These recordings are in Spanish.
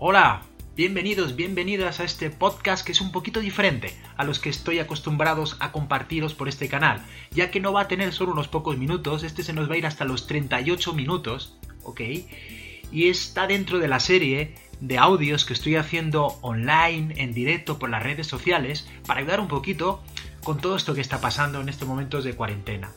Hola, bienvenidos, bienvenidas a este podcast que es un poquito diferente a los que estoy acostumbrados a compartiros por este canal, ya que no va a tener solo unos pocos minutos, este se nos va a ir hasta los 38 minutos, ¿ok? Y está dentro de la serie de audios que estoy haciendo online, en directo, por las redes sociales, para ayudar un poquito con todo esto que está pasando en estos momentos de cuarentena.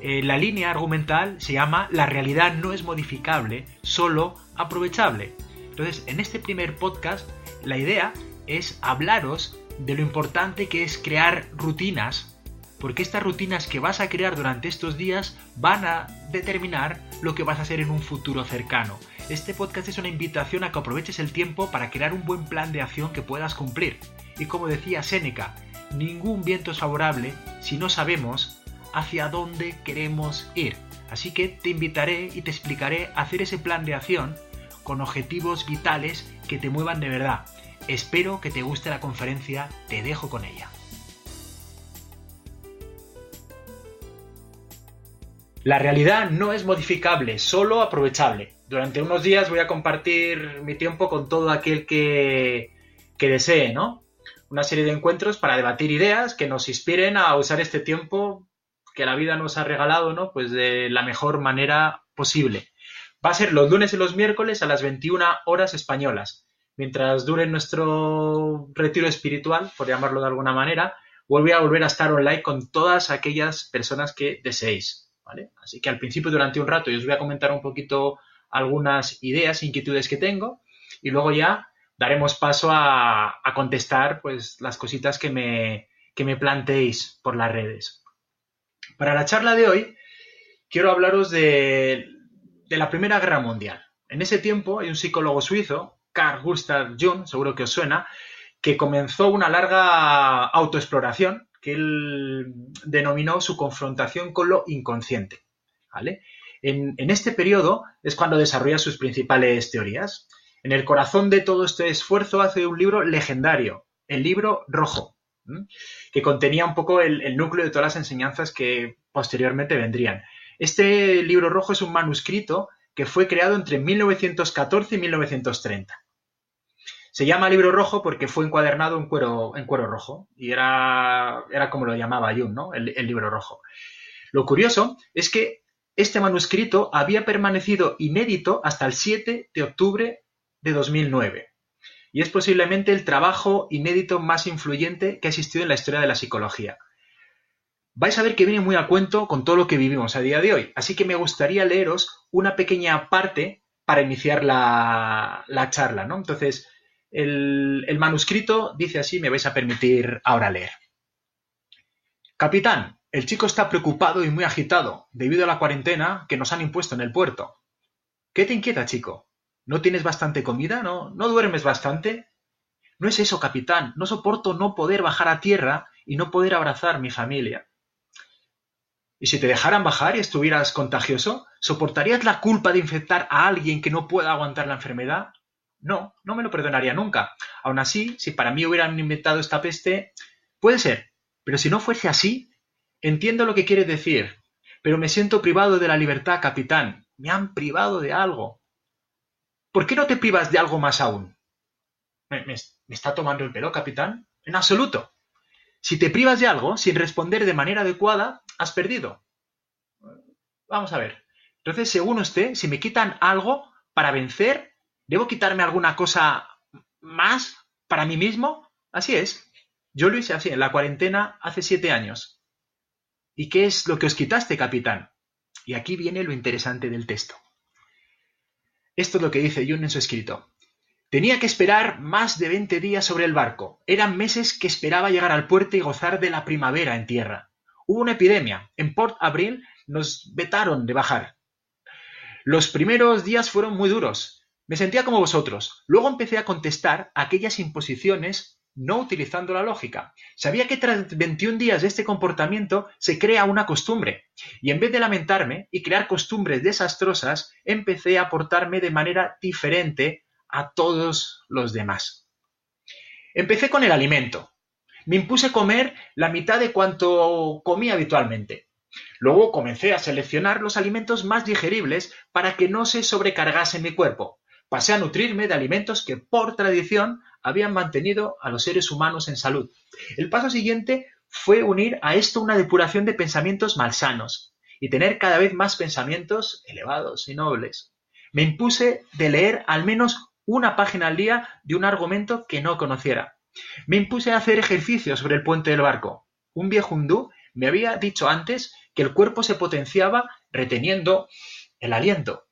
Eh, la línea argumental se llama La realidad no es modificable, solo aprovechable. Entonces, en este primer podcast, la idea es hablaros de lo importante que es crear rutinas, porque estas rutinas que vas a crear durante estos días van a determinar lo que vas a hacer en un futuro cercano. Este podcast es una invitación a que aproveches el tiempo para crear un buen plan de acción que puedas cumplir. Y como decía Séneca, ningún viento es favorable si no sabemos hacia dónde queremos ir. Así que te invitaré y te explicaré a hacer ese plan de acción con objetivos vitales que te muevan de verdad. Espero que te guste la conferencia, te dejo con ella. La realidad no es modificable, solo aprovechable. Durante unos días voy a compartir mi tiempo con todo aquel que, que desee, ¿no? Una serie de encuentros para debatir ideas que nos inspiren a usar este tiempo que la vida nos ha regalado, ¿no? Pues de la mejor manera posible. Va a ser los lunes y los miércoles a las 21 horas españolas. Mientras dure nuestro retiro espiritual, por llamarlo de alguna manera, voy a volver a estar online con todas aquellas personas que deseéis. ¿vale? Así que al principio, durante un rato, yo os voy a comentar un poquito algunas ideas, inquietudes que tengo, y luego ya daremos paso a, contestar pues, las cositas que me, que me planteéis por las redes. Para la charla de hoy, quiero hablaros de, la Primera Guerra Mundial. En ese tiempo hay un psicólogo suizo, Carl Gustav Jung, seguro que os suena, que comenzó una larga autoexploración que él denominó su confrontación con lo inconsciente. En, en, este periodo es cuando desarrolla sus principales teorías. En el corazón de todo este esfuerzo hace un libro legendario, el libro rojo, que contenía un poco el, núcleo de todas las enseñanzas que posteriormente vendrían. Este libro rojo es un manuscrito que fue creado entre 1914 y 1930. Se llama libro rojo porque fue encuadernado en cuero, en cuero rojo y era, era como lo llamaba Jung, ¿no? el libro rojo. Lo curioso es que este manuscrito había permanecido inédito hasta el 7 de octubre de 2009 y es posiblemente el trabajo inédito más influyente que ha existido en la historia de la psicología. Vais a ver que viene muy a cuento con todo lo que vivimos a día de hoy, así que me gustaría leeros una pequeña parte para iniciar la, charla, ¿no? Entonces, el, el manuscrito dice así, me vais a permitir ahora leer. Capitán, el chico está preocupado y muy agitado debido a la cuarentena que nos han impuesto en el puerto. ¿Qué te inquieta, chico? ¿No tienes bastante comida? ¿No, ¿No duermes bastante? No es eso, capitán. No soporto no poder bajar a tierra y no poder abrazar mi familia. ¿Y si te dejaran bajar y estuvieras contagioso, soportarías la culpa de infectar a alguien que no pueda aguantar la enfermedad? No, no me lo perdonaría nunca. Aún así, si para mí hubieran inventado esta peste, puede ser. Pero si no fuese así, entiendo lo que quiere decir. Pero me siento privado de la libertad, capitán. Me han privado de algo. ¿Por qué no te privas de algo más aún? ¿Me, está tomando el pelo, capitán? En absoluto. Si te privas de algo sin responder de manera adecuada, has perdido. Vamos a ver. Entonces, según usted, si me quitan algo para vencer, ¿debo quitarme alguna cosa más para mí mismo? Así es. Yo lo hice así en la cuarentena hace siete años. ¿Y qué es lo que os quitaste, capitán? Y aquí viene lo interesante del texto. Esto es lo que dice Jung en su escrito. Tenía que esperar más de 20 días sobre el barco. Eran meses que esperaba llegar al puerto y gozar de la primavera en tierra. Hubo una epidemia. En Port Abril nos vetaron de bajar. Los primeros días fueron muy duros. Me sentía como vosotros. Luego empecé a contestar aquellas imposiciones no utilizando la lógica. Sabía que tras 21 días de este comportamiento se crea una costumbre, y en vez de lamentarme y crear costumbres desastrosas, empecé a portarme de manera diferente a todos los demás. Empecé con el alimento. Me impuse comer la mitad de cuanto comía habitualmente. Luego comencé a seleccionar los alimentos más digeribles para que no se sobrecargase mi cuerpo. pasé a nutrirme de alimentos que por tradición habían mantenido a los seres humanos en salud. El paso siguiente fue unir a esto una depuración de pensamientos malsanos y tener cada vez más pensamientos elevados y nobles. Me impuse de leer al menos una página al día de un argumento que no conociera. Me impuse a hacer ejercicios sobre el puente del barco. Un viejo hindú me había dicho antes que el cuerpo se potenciaba reteniendo el aliento.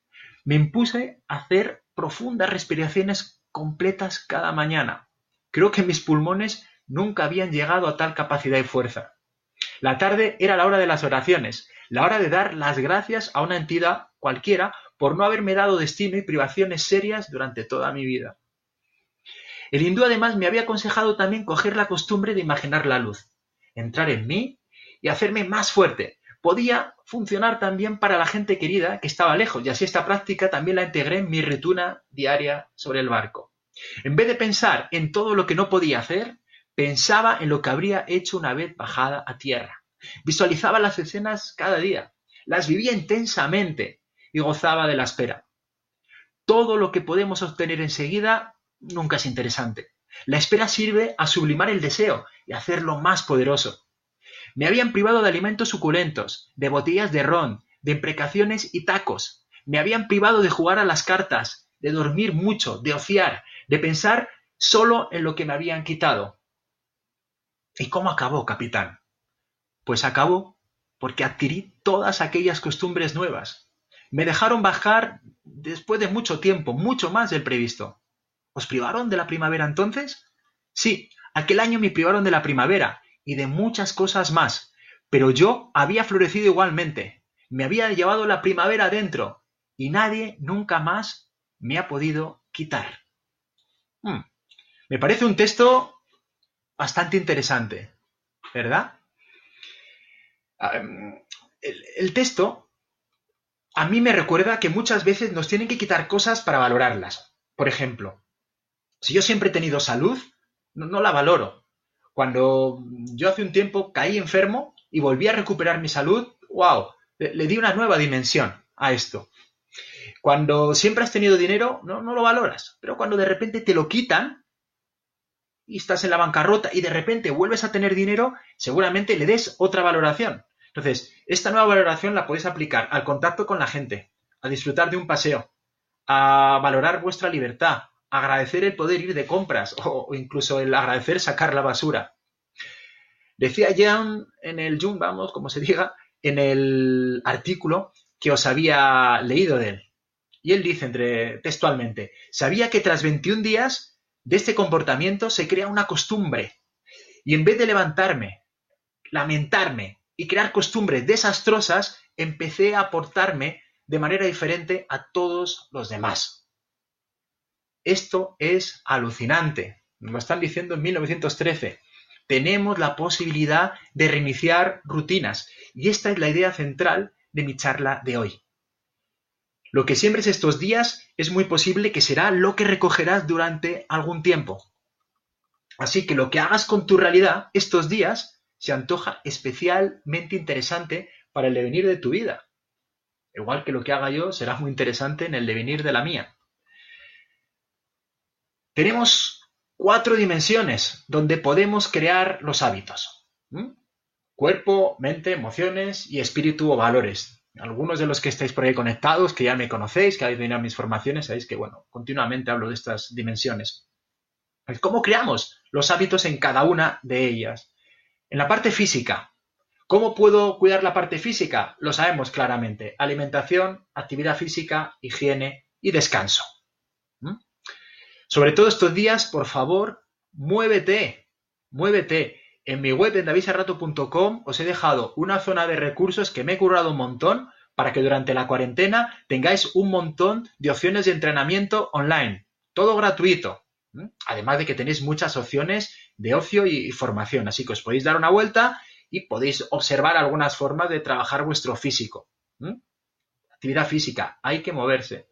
Me impuse a hacer profundas respiraciones completas cada mañana. Creo que mis pulmones nunca habían llegado a tal capacidad y fuerza. La tarde era la hora de las oraciones, la hora de dar las gracias a una entidad cualquiera por no haberme dado destino y privaciones serias durante toda mi vida. El hindú además me había aconsejado también coger la costumbre de imaginar la luz, entrar en mí y hacerme más fuerte. Podía funcionar también para la gente querida que estaba lejos y así esta práctica también la integré en mi retuna diaria sobre el barco. En vez de pensar en todo lo que no podía hacer, pensaba en lo que habría hecho una vez bajada a tierra. Visualizaba las escenas cada día, las vivía intensamente y gozaba de la espera. Todo lo que podemos obtener enseguida nunca es interesante. La espera sirve a sublimar el deseo y hacerlo más poderoso. Me habían privado de alimentos suculentos, de botellas de ron, de imprecaciones y tacos. Me habían privado de jugar a las cartas, de dormir mucho, de ociar, de pensar solo en lo que me habían quitado. ¿Y cómo acabó, capitán? Pues acabó porque adquirí todas aquellas costumbres nuevas. Me dejaron bajar después de mucho tiempo, mucho más del previsto. ¿Os privaron de la primavera entonces? Sí, aquel año me privaron de la primavera y de muchas cosas más, pero yo había florecido igualmente, me había llevado la primavera dentro y nadie nunca más me ha podido quitar. Hmm, me parece un texto bastante interesante, ¿verdad? Ah, el texto a mí me recuerda que muchas veces nos tienen que quitar cosas para valorarlas. Por ejemplo, si yo siempre he tenido salud, no, la valoro. Cuando yo hace un tiempo caí enfermo y volví a recuperar mi salud, wow, le, di una nueva dimensión a esto. Cuando siempre has tenido dinero, no, lo valoras. Pero cuando de repente te lo quitan y estás en la bancarrota y de repente vuelves a tener dinero, seguramente le des otra valoración. Entonces, esta nueva valoración la podéis aplicar al contacto con la gente, a disfrutar de un paseo, a valorar vuestra libertad, agradecer el poder ir de compras o, incluso el agradecer sacar la basura. Decía Jan en el Jung, vamos, como se diga, en el artículo que os había leído de él. Y él dice entre, textualmente, sabía que tras 21 días de este comportamiento se crea una costumbre. Y en vez de levantarme, lamentarme y crear costumbres desastrosas, empecé a aportarme de manera diferente a todos los demás. Esto es alucinante. Nos lo están diciendo en 1913. Tenemos la posibilidad de reiniciar rutinas. Y esta es la idea central de mi charla de hoy. Lo que siembres estos días es muy posible que será lo que recogerás durante algún tiempo. Así que lo que hagas con tu realidad estos días se antoja especialmente interesante para el devenir de tu vida. Igual que lo que haga yo será muy interesante en el devenir de la mía. Tenemos cuatro dimensiones donde podemos crear los hábitos. Cuerpo, mente, emociones y espíritu o valores. Algunos de los que estáis por ahí conectados, que ya me conocéis, que habéis venido a mis formaciones, sabéis que, bueno, continuamente hablo de estas dimensiones. ¿Cómo creamos los hábitos en cada una de ellas? En la parte física. ¿Cómo puedo cuidar la parte física? Lo sabemos claramente. Alimentación, actividad física, higiene y descanso. Sobre todo estos días, por favor, muévete, muévete. En mi web en davisarrato.com os he dejado una zona de recursos que me he currado un montón para que durante la cuarentena tengáis un montón de opciones de entrenamiento online. Todo gratuito. Además de que tenéis muchas opciones de ocio y formación. Así que os podéis dar una vuelta y podéis observar algunas formas de trabajar vuestro físico. Actividad física. Hay que moverse.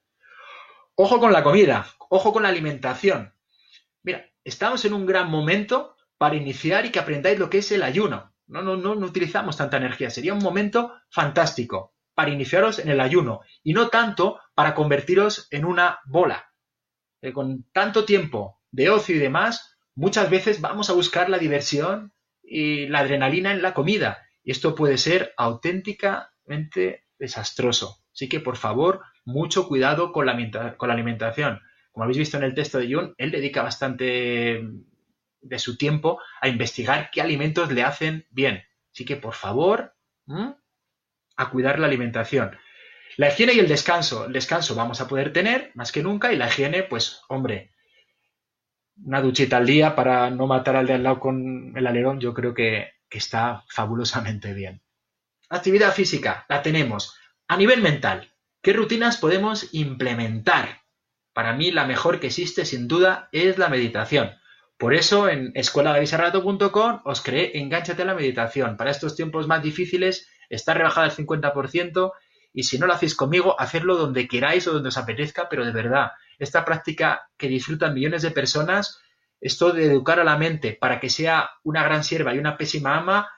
Ojo con la comida, ojo con la alimentación. Mira, estamos en un gran momento para iniciar y que aprendáis lo que es el ayuno. No, no, no, no utilizamos tanta energía. Sería un momento fantástico para iniciaros en el ayuno y no tanto para convertiros en una bola. eh, con tanto tiempo de ocio y demás, muchas veces vamos a buscar la diversión y la adrenalina en la comida. Y esto puede ser auténticamente desastroso. Así que, por favor, mucho cuidado con la, con la alimentación. Como habéis visto en el texto de Jung, él dedica bastante de su tiempo a investigar qué alimentos le hacen bien. Así que, por favor, a cuidar la alimentación. La higiene y el descanso. El descanso vamos a poder tener más que nunca y la higiene, pues, hombre, una duchita al día para no matar al de al lado con el alerón, yo creo que, está fabulosamente bien. Actividad física, la tenemos. A nivel mental, ¿qué rutinas podemos implementar? Para mí la mejor que existe sin duda es la meditación. Por eso en escuela-de-visarrato.com os creé Engánchate a la meditación. Para estos tiempos más difíciles está rebajada al 50% y si no lo hacéis conmigo, hacerlo donde queráis o donde os apetezca, pero de verdad, esta práctica que disfrutan millones de personas, esto de educar a la mente para que sea una gran sierva y una pésima ama,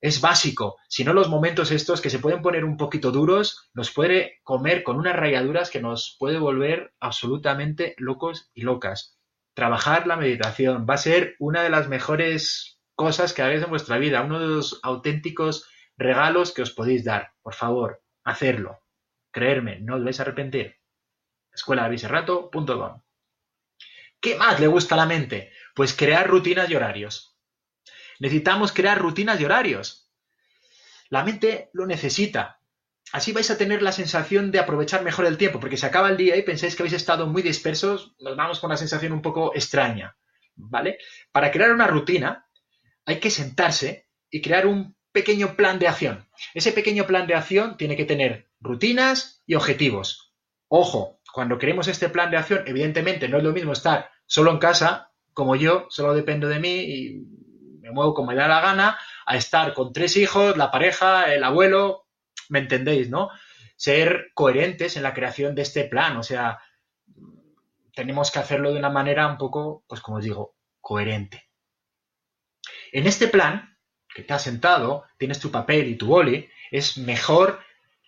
es básico. Si no, los momentos estos que se pueden poner un poquito duros, nos puede comer con unas rayaduras que nos puede volver absolutamente locos y locas. Trabajar la meditación va a ser una de las mejores cosas que hagáis en vuestra vida, uno de los auténticos regalos que os podéis dar. Por favor, hacerlo. Creerme, no os vais a arrepentir escuela-de-viserrato.com ¿Qué más le gusta a la mente? Pues crear rutinas y horarios. Necesitamos crear rutinas y horarios. La mente lo necesita. Así vais a tener la sensación de aprovechar mejor el tiempo, porque se acaba el día y pensáis que habéis estado muy dispersos, nos vamos con una sensación un poco extraña. ¿Vale? Para crear una rutina hay que sentarse y crear un pequeño plan de acción. Ese pequeño plan de acción tiene que tener rutinas y objetivos. Ojo, cuando queremos este plan de acción, evidentemente no es lo mismo estar solo en casa, como yo, solo dependo de mí y me muevo como me da la gana, a estar con tres hijos, la pareja, el abuelo, ¿me entendéis, no? Ser coherentes en la creación de este plan, o sea, tenemos que hacerlo de una manera un poco, pues como os digo, coherente. En este plan, que te has sentado, tienes tu papel y tu boli, es mejor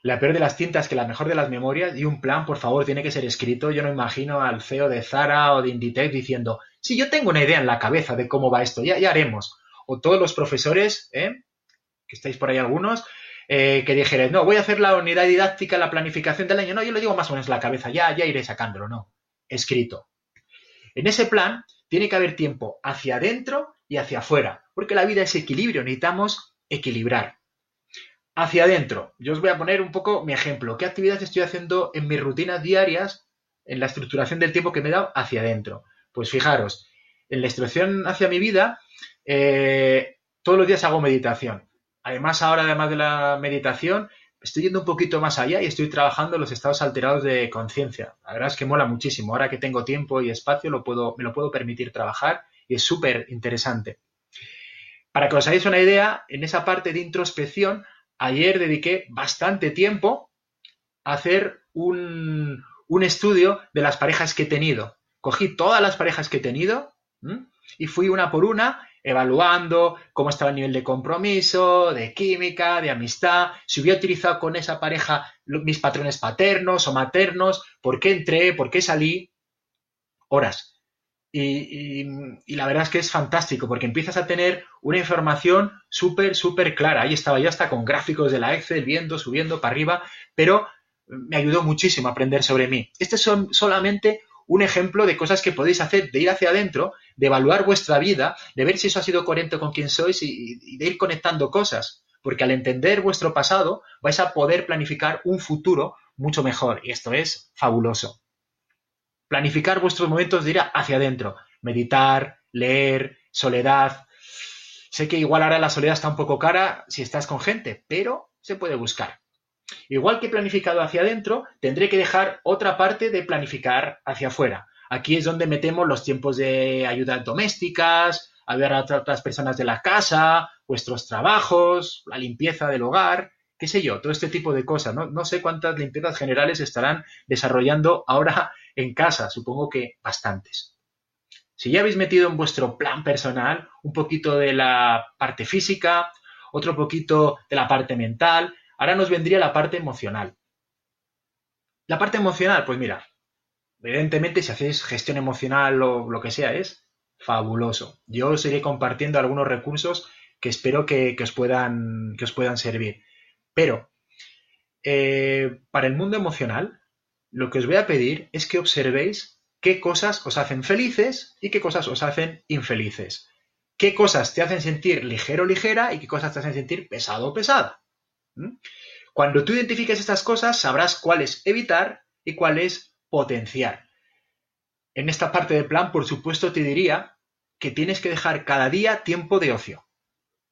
la peor de las tintas que la mejor de las memorias y un plan, por favor, tiene que ser escrito. Yo no imagino al CEO de Zara o de Inditex diciendo, sí, yo tengo una idea en la cabeza de cómo va esto, ya, ya haremos. O todos los profesores, ¿eh? que estáis por ahí algunos, eh, que dijeran, no, voy a hacer la unidad didáctica, la planificación del año. No, yo lo digo más o menos en la cabeza, ya, ya iré sacándolo, no. Escrito. En ese plan tiene que haber tiempo hacia adentro y hacia afuera, porque la vida es equilibrio, necesitamos equilibrar hacia adentro. Yo os voy a poner un poco mi ejemplo. ¿Qué actividades estoy haciendo en mis rutinas diarias, en la estructuración del tiempo que me he dado hacia adentro? Pues fijaros, en la instrucción hacia mi vida, eh, todos los días hago meditación. Además, ahora, además de la meditación, estoy yendo un poquito más allá y estoy trabajando los estados alterados de conciencia. La verdad es que mola muchísimo. Ahora que tengo tiempo y espacio, me lo puedo permitir trabajar y es súper interesante. Para que os hagáis una idea, en esa parte de introspección ayer dediqué bastante tiempo a hacer un, estudio de las parejas que he tenido. Cogí todas las parejas que he tenido y fui una por una evaluando cómo estaba el nivel de compromiso, de química, de amistad, si hubiera utilizado con esa pareja mis patrones paternos o maternos, por qué entré, por qué salí. Horas. Y, la verdad es que es fantástico porque empiezas a tener una información súper, súper clara. Ahí estaba yo hasta con gráficos de la Excel, viendo, subiendo para arriba, pero me ayudó muchísimo a aprender sobre mí. Este es solamente un ejemplo de cosas que podéis hacer, de ir hacia adentro, de evaluar vuestra vida, de ver si eso ha sido coherente con quién sois y de ir conectando cosas. Porque al entender vuestro pasado vais a poder planificar un futuro mucho mejor. Y esto es fabuloso. Planificar vuestros momentos de ir hacia adentro. Meditar, leer, soledad. Sé que igual ahora la soledad está un poco cara si estás con gente, pero se puede buscar. Igual que planificado hacia adentro, tendré que dejar otra parte de planificar hacia afuera. Aquí es donde metemos los tiempos de ayudas domésticas, ayudar a otras personas de la casa, vuestros trabajos, la limpieza del hogar, qué sé yo, todo este tipo de cosas. No, no sé cuántas limpiezas generales estarán desarrollando ahora en casa, supongo que bastantes. Si ya habéis metido en vuestro plan personal un poquito de la parte física, otro poquito de la parte mental, ahora nos vendría la parte emocional. La parte emocional, pues mira, Evidentemente, si hacéis gestión emocional o lo que sea, es fabuloso. Yo os iré compartiendo algunos recursos que espero que, os, puedan, que os puedan servir. Pero, eh, para el mundo emocional, lo que os voy a pedir es que observéis qué cosas os hacen felices y qué cosas os hacen infelices. Qué cosas te hacen sentir ligero o ligera y qué cosas te hacen sentir pesado o pesada. ¿Mm? Cuando tú identifiques estas cosas, sabrás cuáles evitar y cuáles potenciar. En esta parte del plan, por supuesto, te diría que tienes que dejar cada día tiempo de ocio.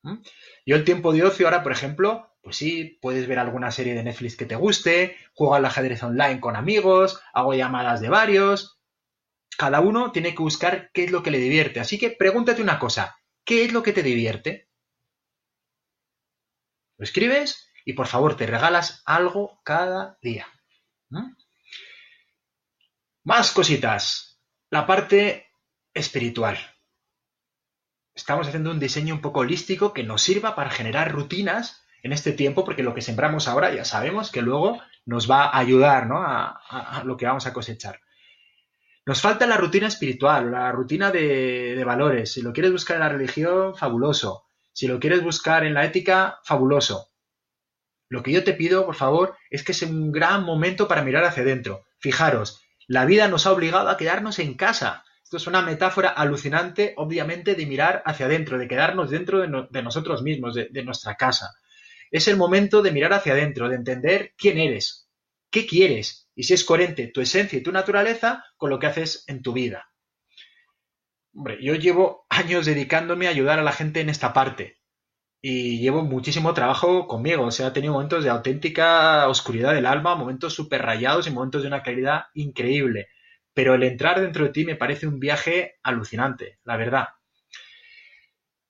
¿Mm? Yo el tiempo de ocio ahora, por ejemplo, pues sí, puedes ver alguna serie de Netflix que te guste, jugar al ajedrez online con amigos, hago llamadas de varios. Cada uno tiene que buscar qué es lo que le divierte. Así que pregúntate una cosa, ¿qué es lo que te divierte? Lo escribes y por favor te regalas algo cada día. Más cositas. La parte espiritual. Estamos haciendo un diseño un poco holístico que nos sirva para generar rutinas en este tiempo, porque lo que sembramos ahora ya sabemos que luego nos va a ayudar a, lo que vamos a cosechar. Nos falta la rutina espiritual, la rutina de, valores. Si lo quieres buscar en la religión, fabuloso. Si lo quieres buscar en la ética, fabuloso. Lo que yo te pido, por favor, es que es un gran momento para mirar hacia adentro. Fijaros, la vida nos ha obligado a quedarnos en casa. Esto es una metáfora alucinante, obviamente, de mirar hacia adentro, de quedarnos dentro de, nosotros mismos, de nuestra casa. Es el momento de mirar hacia adentro, de entender quién eres, qué quieres y si es coherente tu esencia y tu naturaleza con lo que haces en tu vida. Hombre, yo llevo años dedicándome a ayudar a la gente en esta parte y llevo muchísimo trabajo conmigo. O sea, he tenido momentos de auténtica oscuridad del alma, momentos súper rayados y momentos de una claridad increíble. Pero el entrar dentro de ti me parece un viaje alucinante, la verdad.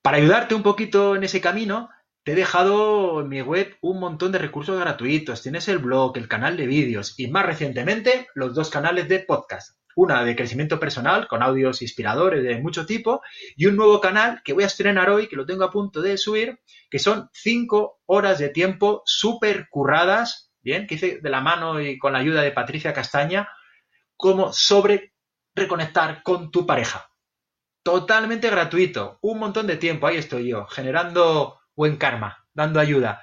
Para ayudarte un poquito en ese camino, te he dejado en mi web un montón de recursos gratuitos. Tienes el blog, el canal de vídeos y más recientemente los dos canales de podcast una de crecimiento personal con audios inspiradores de mucho tipo y un nuevo canal que voy a estrenar hoy, que lo tengo a punto de subir, que son cinco horas de tiempo súper curradas, bien, que hice de la mano y con la ayuda de Patricia Castaña, como sobre reconectar con tu pareja. Totalmente gratuito, un montón de tiempo, ahí estoy yo, generando buen karma, dando ayuda.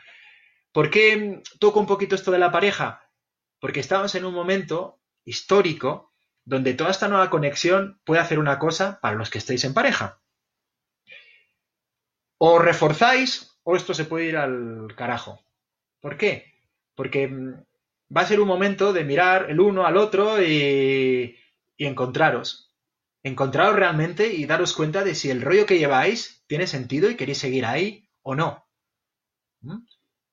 ¿Por qué toco un poquito esto de la pareja? Porque estamos en un momento histórico donde toda esta nueva conexión puede hacer una cosa para los que estéis en pareja. O reforzáis o esto se puede ir al carajo. ¿Por qué? Porque mm, va a ser un momento de mirar el uno al otro y, encontraros. Encontraros realmente y daros cuenta de si el rollo que lleváis tiene sentido y queréis seguir ahí o no. ¿Mm?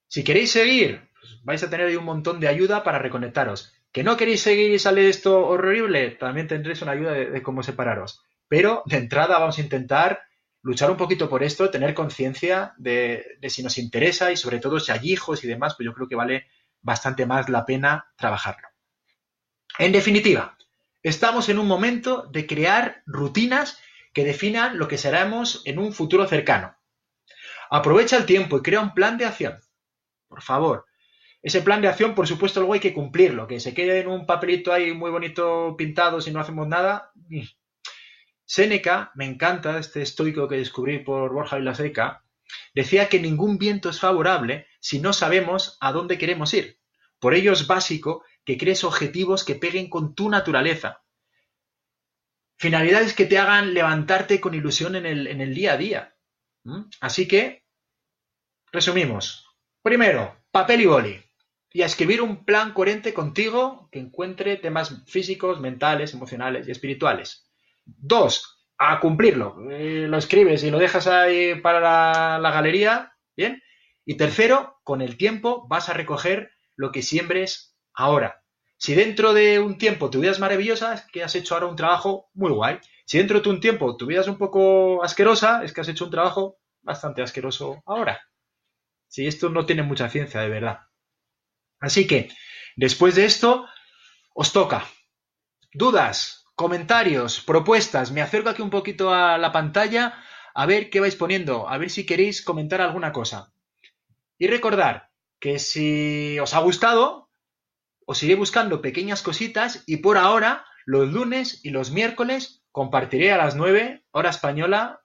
Si queréis seguir, pues vais a tener ahí un montón de ayuda para reconectaros. ¿Que no queréis seguir y sale esto horrible? También tendréis una ayuda de, cómo separaros. Pero de entrada vamos a intentar luchar un poquito por esto, tener conciencia de, si nos interesa y sobre todo si hay hijos y demás, pues yo creo que vale bastante más la pena trabajarlo. En definitiva, estamos en un momento de crear rutinas que definan lo que seremos en un futuro cercano. Aprovecha el tiempo y crea un plan de acción. Por favor, ese plan de acción, por supuesto, luego hay que cumplirlo, que se quede en un papelito ahí muy bonito pintado si no hacemos nada. Séneca, me encanta este estoico que descubrí por Borja Vilaseca, decía que ningún viento es favorable si no sabemos a dónde queremos ir. Por ello es básico que crees objetivos que peguen con tu naturaleza. Finalidades que te hagan levantarte con ilusión en el día a día. ¿Mm? Así que, resumimos. Primero, papel y boli y a escribir un plan coherente contigo que encuentre temas físicos, mentales, emocionales y espirituales. Dos, a cumplirlo. Eh, lo escribes y lo dejas ahí para la, galería, ¿bien? Y tercero, con el tiempo vas a recoger lo que siembres ahora. Si dentro de un tiempo tu vida maravillosa, es que has hecho ahora un trabajo muy guay. Si dentro de un tiempo tu vida un poco asquerosa, es que has hecho un trabajo bastante asqueroso ahora. Si esto no tiene mucha ciencia, de verdad. Así que, después de esto, os toca. Dudas, comentarios, propuestas. Me acerco aquí un poquito a la pantalla a ver qué vais poniendo, a ver si queréis comentar alguna cosa. Y recordar que si os ha gustado, os iré buscando pequeñas cositas y por ahora los lunes y los miércoles compartiré a las 9 hora española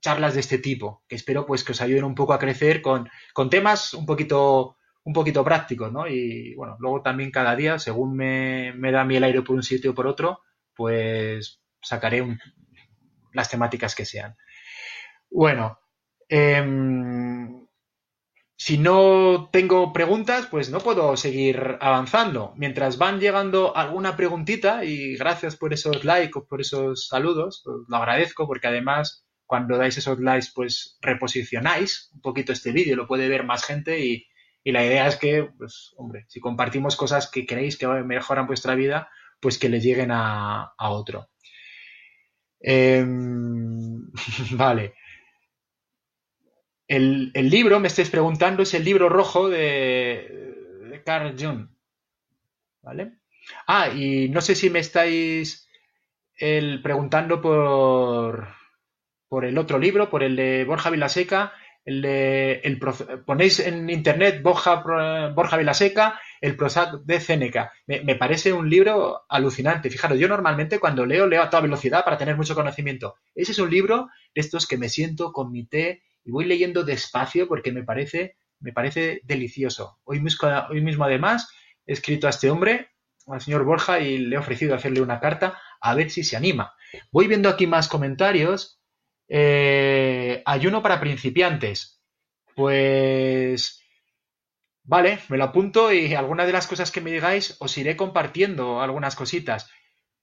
charlas de este tipo, que espero pues que os ayuden un poco a crecer con, con temas un poquito, un poquito prácticos, ¿no? Y bueno, luego también cada día, según me, me da mí el aire por un sitio o por otro, pues sacaré las temáticas que sean. Bueno, em, si no tengo preguntas, pues no puedo seguir avanzando. Mientras van llegando alguna preguntita, y gracias por esos likes, por esos saludos, lo agradezco porque además cuando dais esos likes, pues reposicionáis un poquito este vídeo, lo puede ver más gente y, la idea es que, pues, hombre, si compartimos cosas que creéis que mejoran vuestra vida, pues que les lleguen a, otro. Em, vale. El, libro, me estáis preguntando, es el libro rojo de, Carl Jung. ¿Vale? Ah, y no sé si me estáis el, preguntando por, por el otro libro, por el de Borja Vilaseca, el de, el, ponéis en internet Borja, Borja Vilaseca, el Prozac de Céneca. Me, parece un libro alucinante. Fijaros, yo normalmente cuando leo, leo a toda velocidad para tener mucho conocimiento. Ese es un libro de estos que me siento con mi té y voy leyendo despacio porque me parece, me parece delicioso. Hoy mismo, hoy mismo además he escrito a este hombre, al señor Borja, y le he ofrecido hacerle una carta a ver si se anima. Voy viendo aquí más comentarios eh, ayuno para principiantes. Pues vale, me lo apunto y algunas de las cosas que me digáis os iré compartiendo algunas cositas.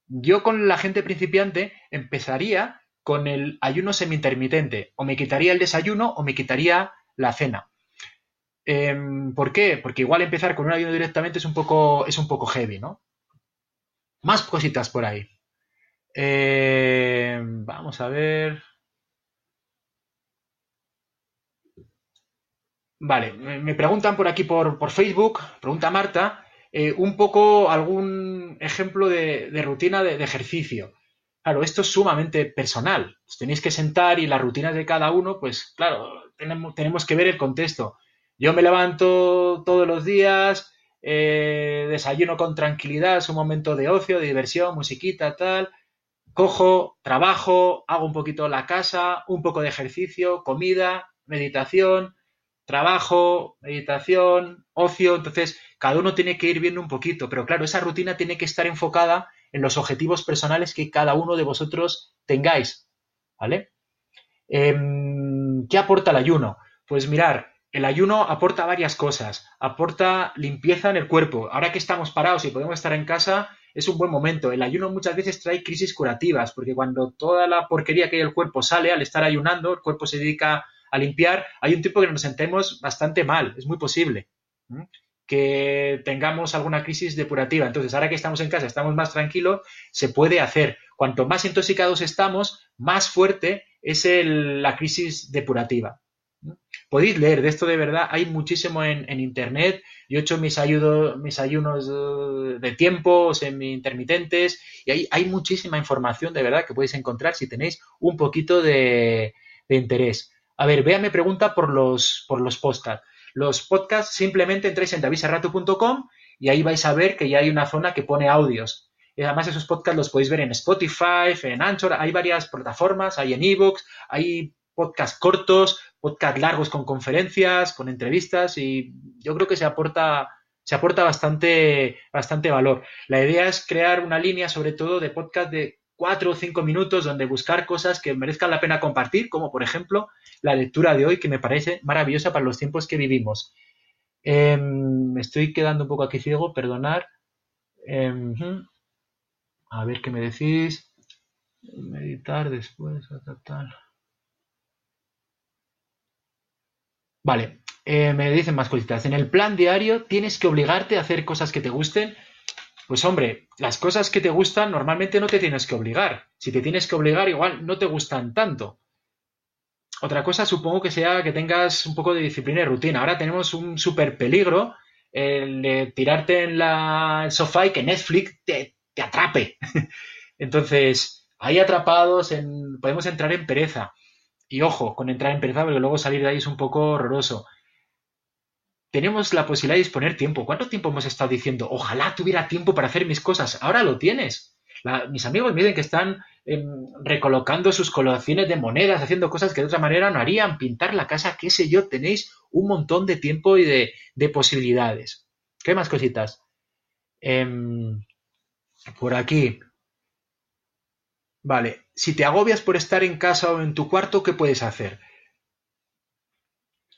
Yo con la gente principiante empezaría con el ayuno semi-intermitente. O me quitaría el desayuno o me quitaría la cena. Em, ¿Por qué? Porque igual empezar con un ayuno directamente es un poco, es un poco heavy, ¿no? Más cositas por ahí. Em, vamos a ver. Vale, me preguntan por aquí por, Facebook, pregunta Marta, eh, un poco algún ejemplo de, rutina de, ejercicio. Claro, esto es sumamente personal. tenéis que sentar y las rutinas de cada uno, pues claro, tenemos, tenemos que ver el contexto. Yo me levanto todos los días, eh, desayuno con tranquilidad, es un momento de ocio, de diversión, musiquita, tal. Cojo, trabajo, hago un poquito la casa, un poco de ejercicio, comida, meditación, trabajo, meditación, ocio, entonces cada uno tiene que ir viendo un poquito, pero claro, esa rutina tiene que estar enfocada en los objetivos personales que cada uno de vosotros tengáis, ¿vale? Em, ¿Qué aporta el ayuno? Pues mirar, el ayuno aporta varias cosas, aporta limpieza en el cuerpo. Ahora que estamos parados y podemos estar en casa, es un buen momento. El ayuno muchas veces trae crisis curativas, porque cuando toda la porquería que hay el cuerpo sale, al estar ayunando, el cuerpo se dedica a limpiar, hay un tiempo que nos sentemos bastante mal, es muy posible que tengamos alguna crisis depurativa. Entonces, ahora que estamos en casa, estamos más tranquilos, se puede hacer. Cuanto más intoxicados estamos, más fuerte es la crisis depurativa. Podéis leer de esto de verdad, hay muchísimo en, internet. Yo he hecho mis, mis ayunos de tiempo, semi-intermitentes, y hay, muchísima información de verdad que podéis encontrar si tenéis un poquito de interés. A ver, Bea me pregunta por los, por los podcasts. Los podcasts simplemente entráis en davisarrato.com y ahí vais a ver que ya hay una zona que pone audios. Y además esos podcasts los podéis ver en Spotify, en Anchor, hay varias plataformas, hay en ebooks, hay podcasts cortos, podcasts largos con conferencias, con entrevistas y yo creo que se aporta, se aporta bastante, bastante valor. La idea es crear una línea sobre todo de podcast de cuatro o cinco minutos donde buscar cosas que merezcan la pena compartir, como por ejemplo la lectura de hoy, que me parece maravillosa para los tiempos que vivimos. Em, me estoy quedando un poco aquí ciego, perdonar. Em, a ver qué me decís. Meditar después, tal. Vale, eh, me dicen más cositas. En el plan diario tienes que obligarte a hacer cosas que te gusten pues hombre, las cosas que te gustan normalmente no te tienes que obligar. Si te tienes que obligar, igual no te gustan tanto. Otra cosa supongo que sea que tengas un poco de disciplina y rutina. Ahora tenemos un súper peligro el de tirarte en la, el sofá y que Netflix te, atrape. Entonces, ahí atrapados en, podemos entrar en pereza. Y ojo, con entrar en pereza, porque luego salir de ahí es un poco horroroso. Tenemos la posibilidad de disponer tiempo. ¿Cuánto tiempo hemos estado diciendo, ojalá tuviera tiempo para hacer mis cosas? Ahora lo tienes. mis amigos me que están em, recolocando sus colecciones de monedas, haciendo cosas que de otra manera no harían, pintar la casa, qué sé yo, tenéis un montón de tiempo y de, posibilidades. ¿Qué más cositas? Em, por aquí. Vale, si te agobias por estar en casa o en tu cuarto, ¿qué puedes hacer?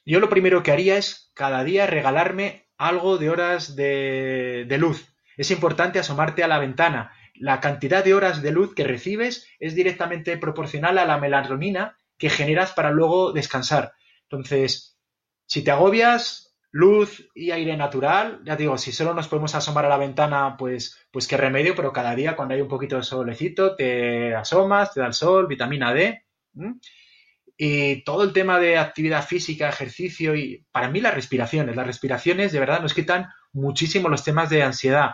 Yo lo primero que haría es cada día regalarme algo de horas de, luz. Es importante asomarte a la ventana. La cantidad de horas de luz que recibes es directamente proporcional a la melatonina que generas para luego descansar. Entonces, si te agobias, luz y aire natural, ya digo, si solo nos podemos asomar a la ventana, pues, pues qué remedio, pero cada día cuando hay un poquito de solecito, te asomas, te da el sol, vitamina D. Y todo el tema de actividad física, ejercicio y para mí las respiraciones, las respiraciones de verdad nos quitan muchísimo los temas de ansiedad.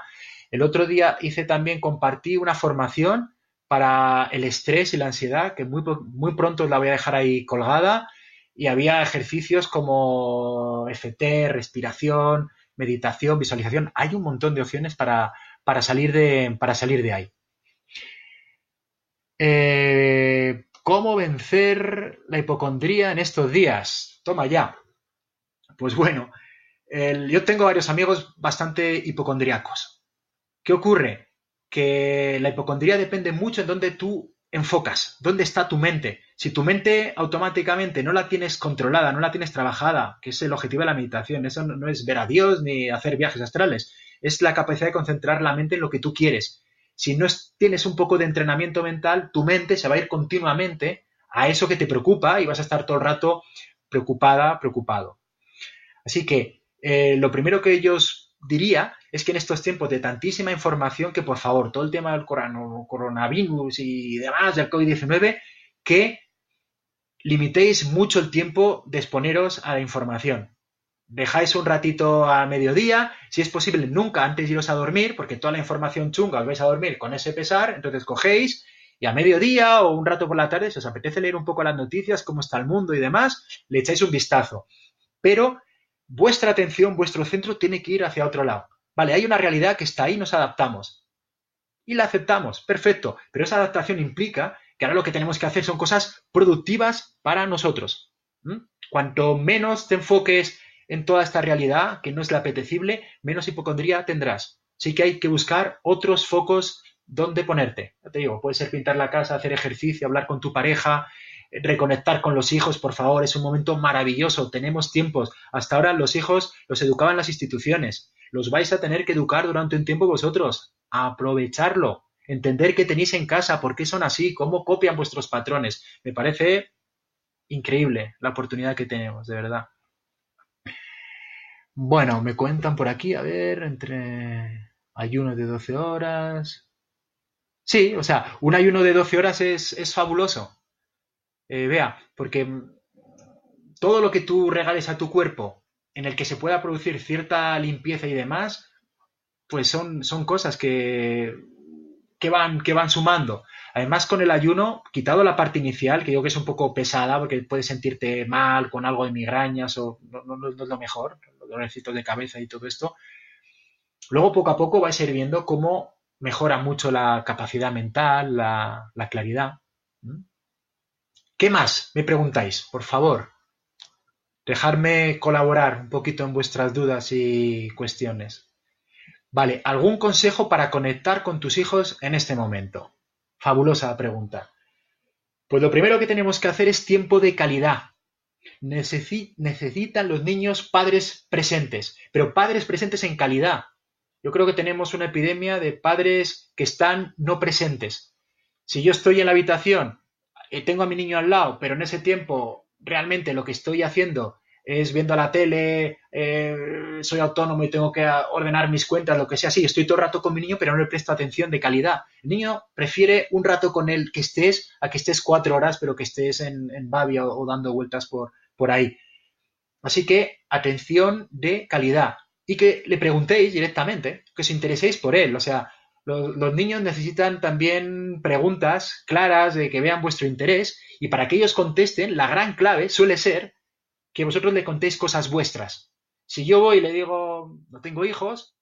El otro día hice también, compartí una formación para el estrés y la ansiedad, que muy, muy pronto la voy a dejar ahí colgada, y había ejercicios como FT, respiración, meditación, visualización. Hay un montón de opciones para, para, salir, de, para salir de ahí. Eh, ¿Cómo vencer la hipocondría en estos días? Toma ya. Pues bueno, yo tengo varios amigos bastante hipocondriacos. ¿Qué ocurre? Que la hipocondría depende mucho en dónde tú enfocas, dónde está tu mente. Si tu mente automáticamente no la tienes controlada, no la tienes trabajada, que es el objetivo de la meditación, eso no es ver a Dios ni hacer viajes astrales, es la capacidad de concentrar la mente en lo que tú quieres si no tienes un poco de entrenamiento mental, tu mente se va a ir continuamente a eso que te preocupa y vas a estar todo el rato preocupada, preocupado. Así que eh, lo primero que yo diría es que en estos tiempos de tantísima información que por favor, todo el tema del coronavirus y demás, del COVID-19, que limitéis mucho el tiempo de exponeros a la información dejáis un ratito a mediodía, si es posible nunca antes iros a dormir, porque toda la información chunga os vais a dormir con ese pesar, entonces cogéis y a mediodía o un rato por la tarde, si os apetece leer un poco las noticias, cómo está el mundo y demás, le echáis un vistazo. Pero vuestra atención, vuestro centro tiene que ir hacia otro lado. Vale, hay una realidad que está ahí, nos adaptamos. Y la aceptamos, perfecto. Pero esa adaptación implica que ahora lo que tenemos que hacer son cosas productivas para nosotros. Cuanto menos te enfoques en toda esta realidad, que no es la apetecible, menos hipocondría tendrás. Sí que hay que buscar otros focos donde ponerte. Ya te digo, puede ser pintar la casa, hacer ejercicio, hablar con tu pareja, reconectar con los hijos, por favor, es un momento maravilloso, tenemos tiempos. Hasta ahora los hijos los educaban las instituciones, los vais a tener que educar durante un tiempo vosotros, aprovecharlo, entender qué tenéis en casa, por qué son así, cómo copian vuestros patrones. Me parece increíble la oportunidad que tenemos, de verdad. Bueno, me cuentan por aquí, a ver, entre ayuno de 12 horas. Sí, o sea, un ayuno de 12 horas es, fabuloso. Eh, vea, porque todo lo que tú regales a tu cuerpo en el que se pueda producir cierta limpieza y demás, pues son, son cosas que, que, van, que van sumando. Además, con el ayuno, quitado la parte inicial, que digo que es un poco pesada porque puedes sentirte mal con algo de migrañas o no, es lo mejor, dolorcitos de cabeza y todo esto. Luego, poco a poco, vais a ir viendo cómo mejora mucho la capacidad mental, la, claridad. ¿Mm? ¿Qué más? Me preguntáis, por favor. Dejarme colaborar un poquito en vuestras dudas y cuestiones. Vale, ¿algún consejo para conectar con tus hijos en este momento? Fabulosa pregunta. Pues lo primero que tenemos que hacer es tiempo de calidad. necesitan los niños padres presentes, pero padres presentes en calidad. Yo creo que tenemos una epidemia de padres que están no presentes. Si yo estoy en la habitación, y tengo a mi niño al lado, pero en ese tiempo realmente lo que estoy haciendo es viendo la tele, eh, soy autónomo y tengo que ordenar mis cuentas, lo que sea, sí, estoy todo el rato con mi niño, pero no le presto atención de calidad. El niño prefiere un rato con él que estés a que estés cuatro horas, pero que estés en, en Babia o, dando vueltas por, por ahí. Así que atención de calidad y que le preguntéis directamente, que os intereséis por él. O sea, los, los, niños necesitan también preguntas claras de que vean vuestro interés y para que ellos contesten, la gran clave suele ser que vosotros le contéis cosas vuestras. Si yo voy y le digo, no tengo hijos,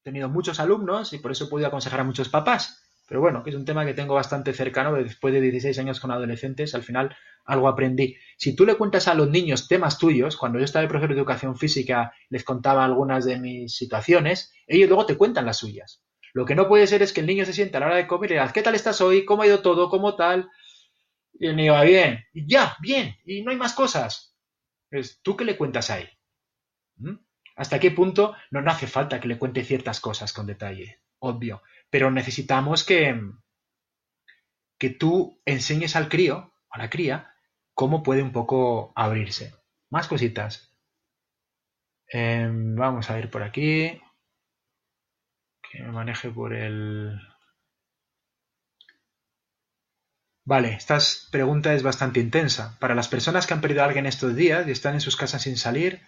he tenido muchos alumnos y por eso he podido aconsejar a muchos papás. Pero bueno, que es un tema que tengo bastante cercano, después de 16 años con adolescentes, al final algo aprendí. Si tú le cuentas a los niños temas tuyos, cuando yo estaba de profesor de educación física, les contaba algunas de mis situaciones, ellos luego te cuentan las suyas. Lo que no puede ser es que el niño se sienta a la hora de comer y diga, ¿qué tal estás hoy? ¿Cómo ha ido todo? ¿Cómo tal? Y el niño va bien. Ya, bien. Y no hay más cosas. Es, ¿Tú qué le cuentas ahí? ¿Mm? ¿Hasta qué punto no, no hace falta que le cuente ciertas cosas con detalle? Obvio. Pero necesitamos que, que tú enseñes al crío, a la cría, cómo puede un poco abrirse. Más cositas. Em, vamos a ir por aquí. Que me maneje por el... Vale, esta pregunta es bastante intensa. Para las personas que han perdido a alguien estos días y están en sus casas sin salir,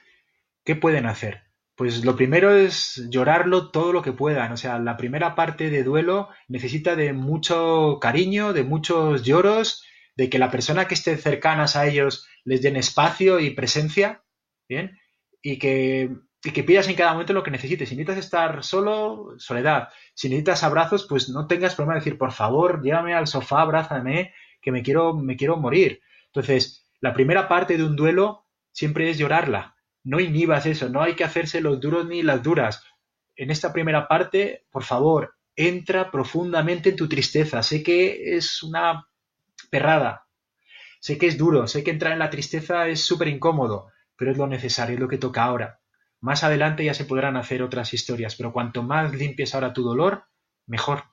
¿qué pueden hacer? Pues lo primero es llorarlo todo lo que puedan. O sea, la primera parte de duelo necesita de mucho cariño, de muchos lloros, de que la persona que esté cercanas a ellos les den espacio y presencia, ¿bien? Y que, y que pidas en cada momento lo que necesites. Si necesitas estar solo, soledad. Si necesitas abrazos, pues no tengas problema de decir, por favor, llévame al sofá, abrázame, que me quiero, me quiero morir. Entonces, la primera parte de un duelo siempre es llorarla no inhibas eso, no hay que hacerse los duros ni las duras. En esta primera parte, por favor, entra profundamente en tu tristeza. Sé que es una perrada, sé que es duro, sé que entrar en la tristeza es súper incómodo, pero es lo necesario, es lo que toca ahora. Más adelante ya se podrán hacer otras historias, pero cuanto más limpies ahora tu dolor, mejor.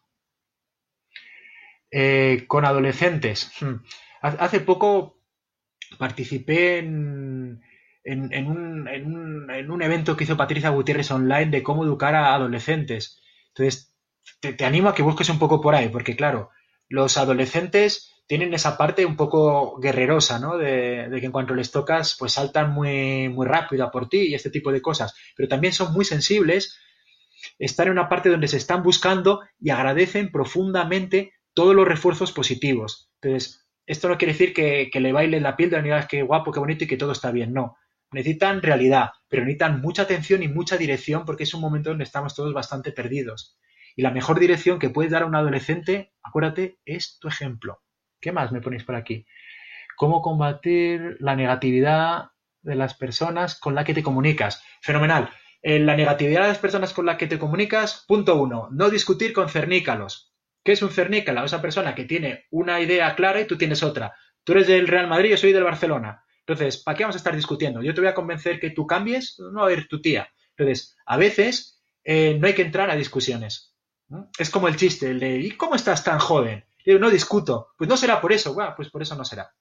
Eh, con adolescentes. Hmm. Hace poco participé en, en, un, en, un, evento que hizo Patricia Gutiérrez online de cómo educar a adolescentes. Entonces, te, animo a que busques un poco por ahí, porque claro, los adolescentes tienen esa parte un poco guerrerosa, ¿no? De, que en cuanto les tocas, pues saltan muy, muy rápido a por ti y este tipo de cosas. Pero también son muy sensibles, están en una parte donde se están buscando y agradecen profundamente todos los refuerzos positivos. Entonces, esto no quiere decir que, le baile la piel de la unidad, que guapo, qué bonito y que todo está bien. No necesitan realidad, pero necesitan mucha atención y mucha dirección porque es un momento donde estamos todos bastante perdidos. Y la mejor dirección que puedes dar a un adolescente, acuérdate, es tu ejemplo. ¿Qué más me ponéis por aquí? ¿Cómo combatir la negatividad de las personas con las que te comunicas? Fenomenal. En la negatividad de las personas con las que te comunicas, punto uno, no discutir con cernícalos. ¿Qué es un cernícalo? Esa persona que tiene una idea clara y tú tienes otra. Tú eres del Real Madrid, yo soy del Barcelona. Entonces, ¿para qué vamos a estar discutiendo? Yo te voy a convencer que tú cambies, no va a ir tu tía. Entonces, a veces eh, no hay que entrar a discusiones. Es como el chiste, el de ¿y cómo estás tan joven? No discuto. Pues no será por eso, bueno, pues por eso no será.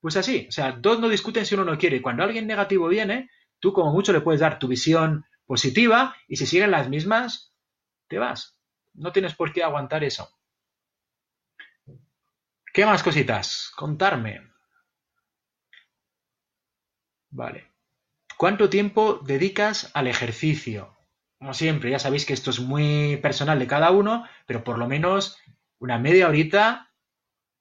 Pues así, o sea, dos no discuten si uno no quiere. Cuando alguien negativo viene, tú como mucho le puedes dar tu visión positiva y si siguen las mismas, te vas. No tienes por qué aguantar eso. ¿Qué más cositas? Contarme. Vale. ¿Cuánto tiempo dedicas al ejercicio? Como siempre, ya sabéis que esto es muy personal de cada uno, pero por lo menos una media horita,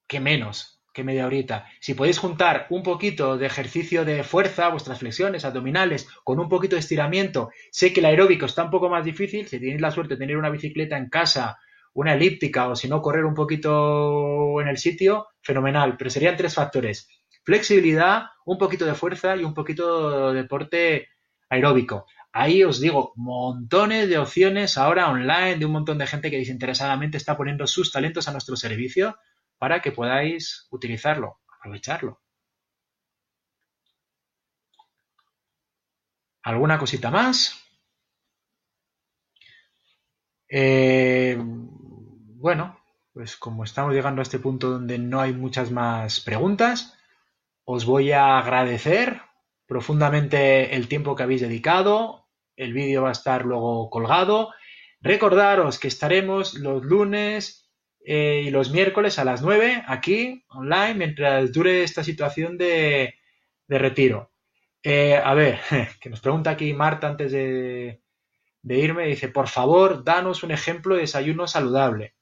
que menos que media horita. Si podéis juntar un poquito de ejercicio de fuerza, vuestras flexiones, abdominales, con un poquito de estiramiento, sé que el aeróbico está un poco más difícil, si tenéis la suerte de tener una bicicleta en casa, una elíptica o si no correr un poquito en el sitio, fenomenal, pero serían tres factores flexibilidad, un poquito de fuerza y un poquito de deporte aeróbico. Ahí os digo, montones de opciones ahora online de un montón de gente que desinteresadamente está poniendo sus talentos a nuestro servicio para que podáis utilizarlo, aprovecharlo. ¿Alguna cosita más? Eh, bueno, pues como estamos llegando a este punto donde no hay muchas más preguntas, os voy a agradecer profundamente el tiempo que habéis dedicado. El vídeo va a estar luego colgado. Recordaros que estaremos los lunes eh, y los miércoles a las 9 aquí online mientras dure esta situación de, retiro. Eh, a ver, que nos pregunta aquí Marta antes de, irme, dice, por favor, danos un ejemplo de desayuno saludable.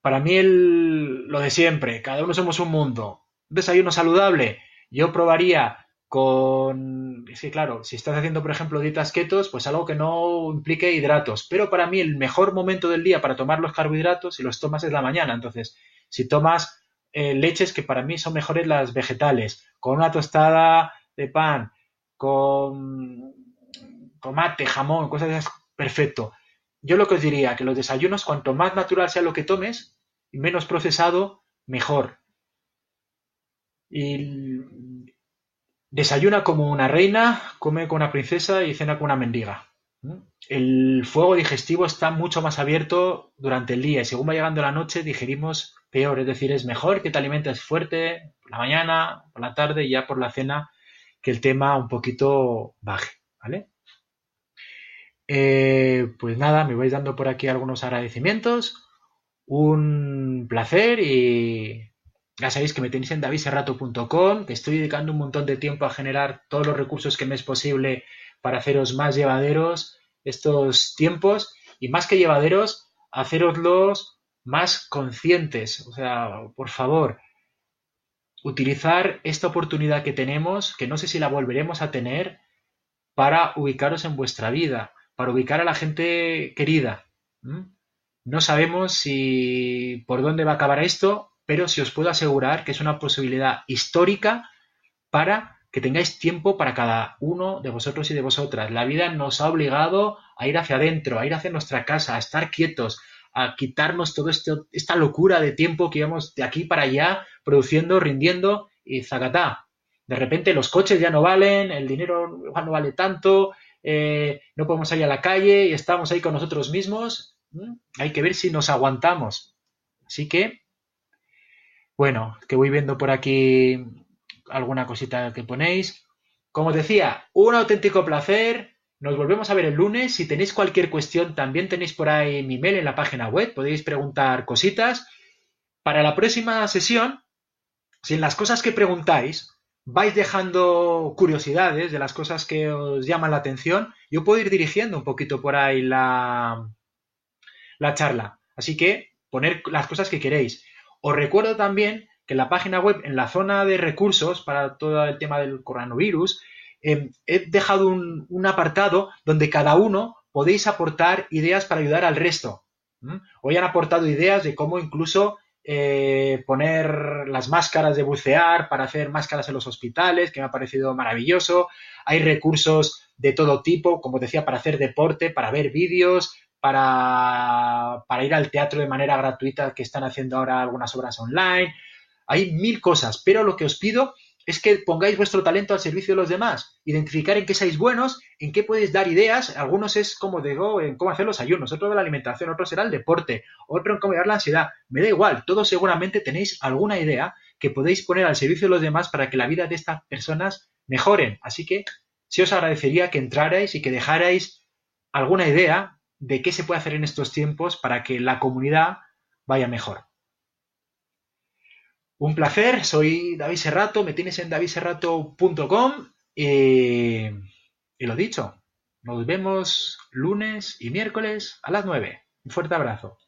Para mí lo de siempre, cada uno somos un mundo desayuno saludable, yo probaría con... Sí, claro, si estás haciendo, por ejemplo, dietas ketos, pues algo que no implique hidratos. Pero para mí el mejor momento del día para tomar los carbohidratos, si los tomas, es la mañana. Entonces, si tomas eh, leches, que para mí son mejores las vegetales, con una tostada de pan, con tomate, jamón, cosas de perfecto. Yo lo que os diría, que los desayunos, cuanto más natural sea lo que tomes, y menos procesado, mejor. Y desayuna como una reina, come como una princesa y cena como una mendiga. El fuego digestivo está mucho más abierto durante el día y según va llegando la noche digerimos peor, es decir, es mejor que te alimentes fuerte por la mañana, por la tarde y ya por la cena que el tema un poquito baje, ¿vale? Eh, pues nada, me vais dando por aquí algunos agradecimientos. Un placer y ya sabéis que me tenéis en daviserrato.com, que estoy dedicando un montón de tiempo a generar todos los recursos que me es posible para haceros más llevaderos estos tiempos y más que llevaderos, haceroslos más conscientes. O sea, por favor, utilizar esta oportunidad que tenemos, que no sé si la volveremos a tener, para ubicaros en vuestra vida para ubicar a la gente querida. No sabemos si por dónde va a acabar esto, pero si os puedo asegurar que es una posibilidad histórica para que tengáis tiempo para cada uno de vosotros y de vosotras. La vida nos ha obligado a ir hacia adentro, a ir hacia nuestra casa, a estar quietos, a quitarnos toda esta locura de tiempo que íbamos de aquí para allá produciendo, rindiendo y zacatá. De repente los coches ya no valen, el dinero no vale tanto, eh, no podemos salir a la calle y estamos ahí con nosotros mismos, hay que ver si nos aguantamos. Así que, bueno, que voy viendo por aquí alguna cosita que ponéis. Como os decía, un auténtico placer. Nos volvemos a ver el lunes. Si tenéis cualquier cuestión, también tenéis por ahí mi mail en la página web. Podéis preguntar cositas. Para la próxima sesión, si en las cosas que preguntáis vais dejando curiosidades de las cosas que os llaman la atención, yo puedo ir dirigiendo un poquito por ahí la, la charla. Así que poner las cosas que queréis. Os recuerdo también que la página web, en la zona de recursos para todo el tema del coronavirus, em, he dejado un, apartado donde cada uno podéis aportar ideas para ayudar al resto. Hoy han aportado ideas de cómo incluso eh, poner las máscaras de bucear para hacer máscaras en los hospitales, que me ha parecido maravilloso. Hay recursos de todo tipo, como decía, para hacer deporte, para ver vídeos, para, para ir al teatro de manera gratuita, que están haciendo ahora algunas obras online. Hay mil cosas, pero lo que os pido es que pongáis vuestro talento al servicio de los demás, identificar en qué seáis buenos, en qué podéis dar ideas, algunos es como digo, en cómo hacer los ayunos, otro de la alimentación, otro será el deporte, otro en cómo llevar la ansiedad, me da igual, todos seguramente tenéis alguna idea que podéis poner al servicio de los demás para que la vida de estas personas mejoren, así que sí os agradecería que entrarais y que dejarais alguna idea de qué se puede hacer en estos tiempos para que la comunidad vaya mejor. Un placer, soy David Serrato, me tienes en davidserrato.com y, y lo dicho, nos vemos lunes y miércoles a las 9. Un fuerte abrazo.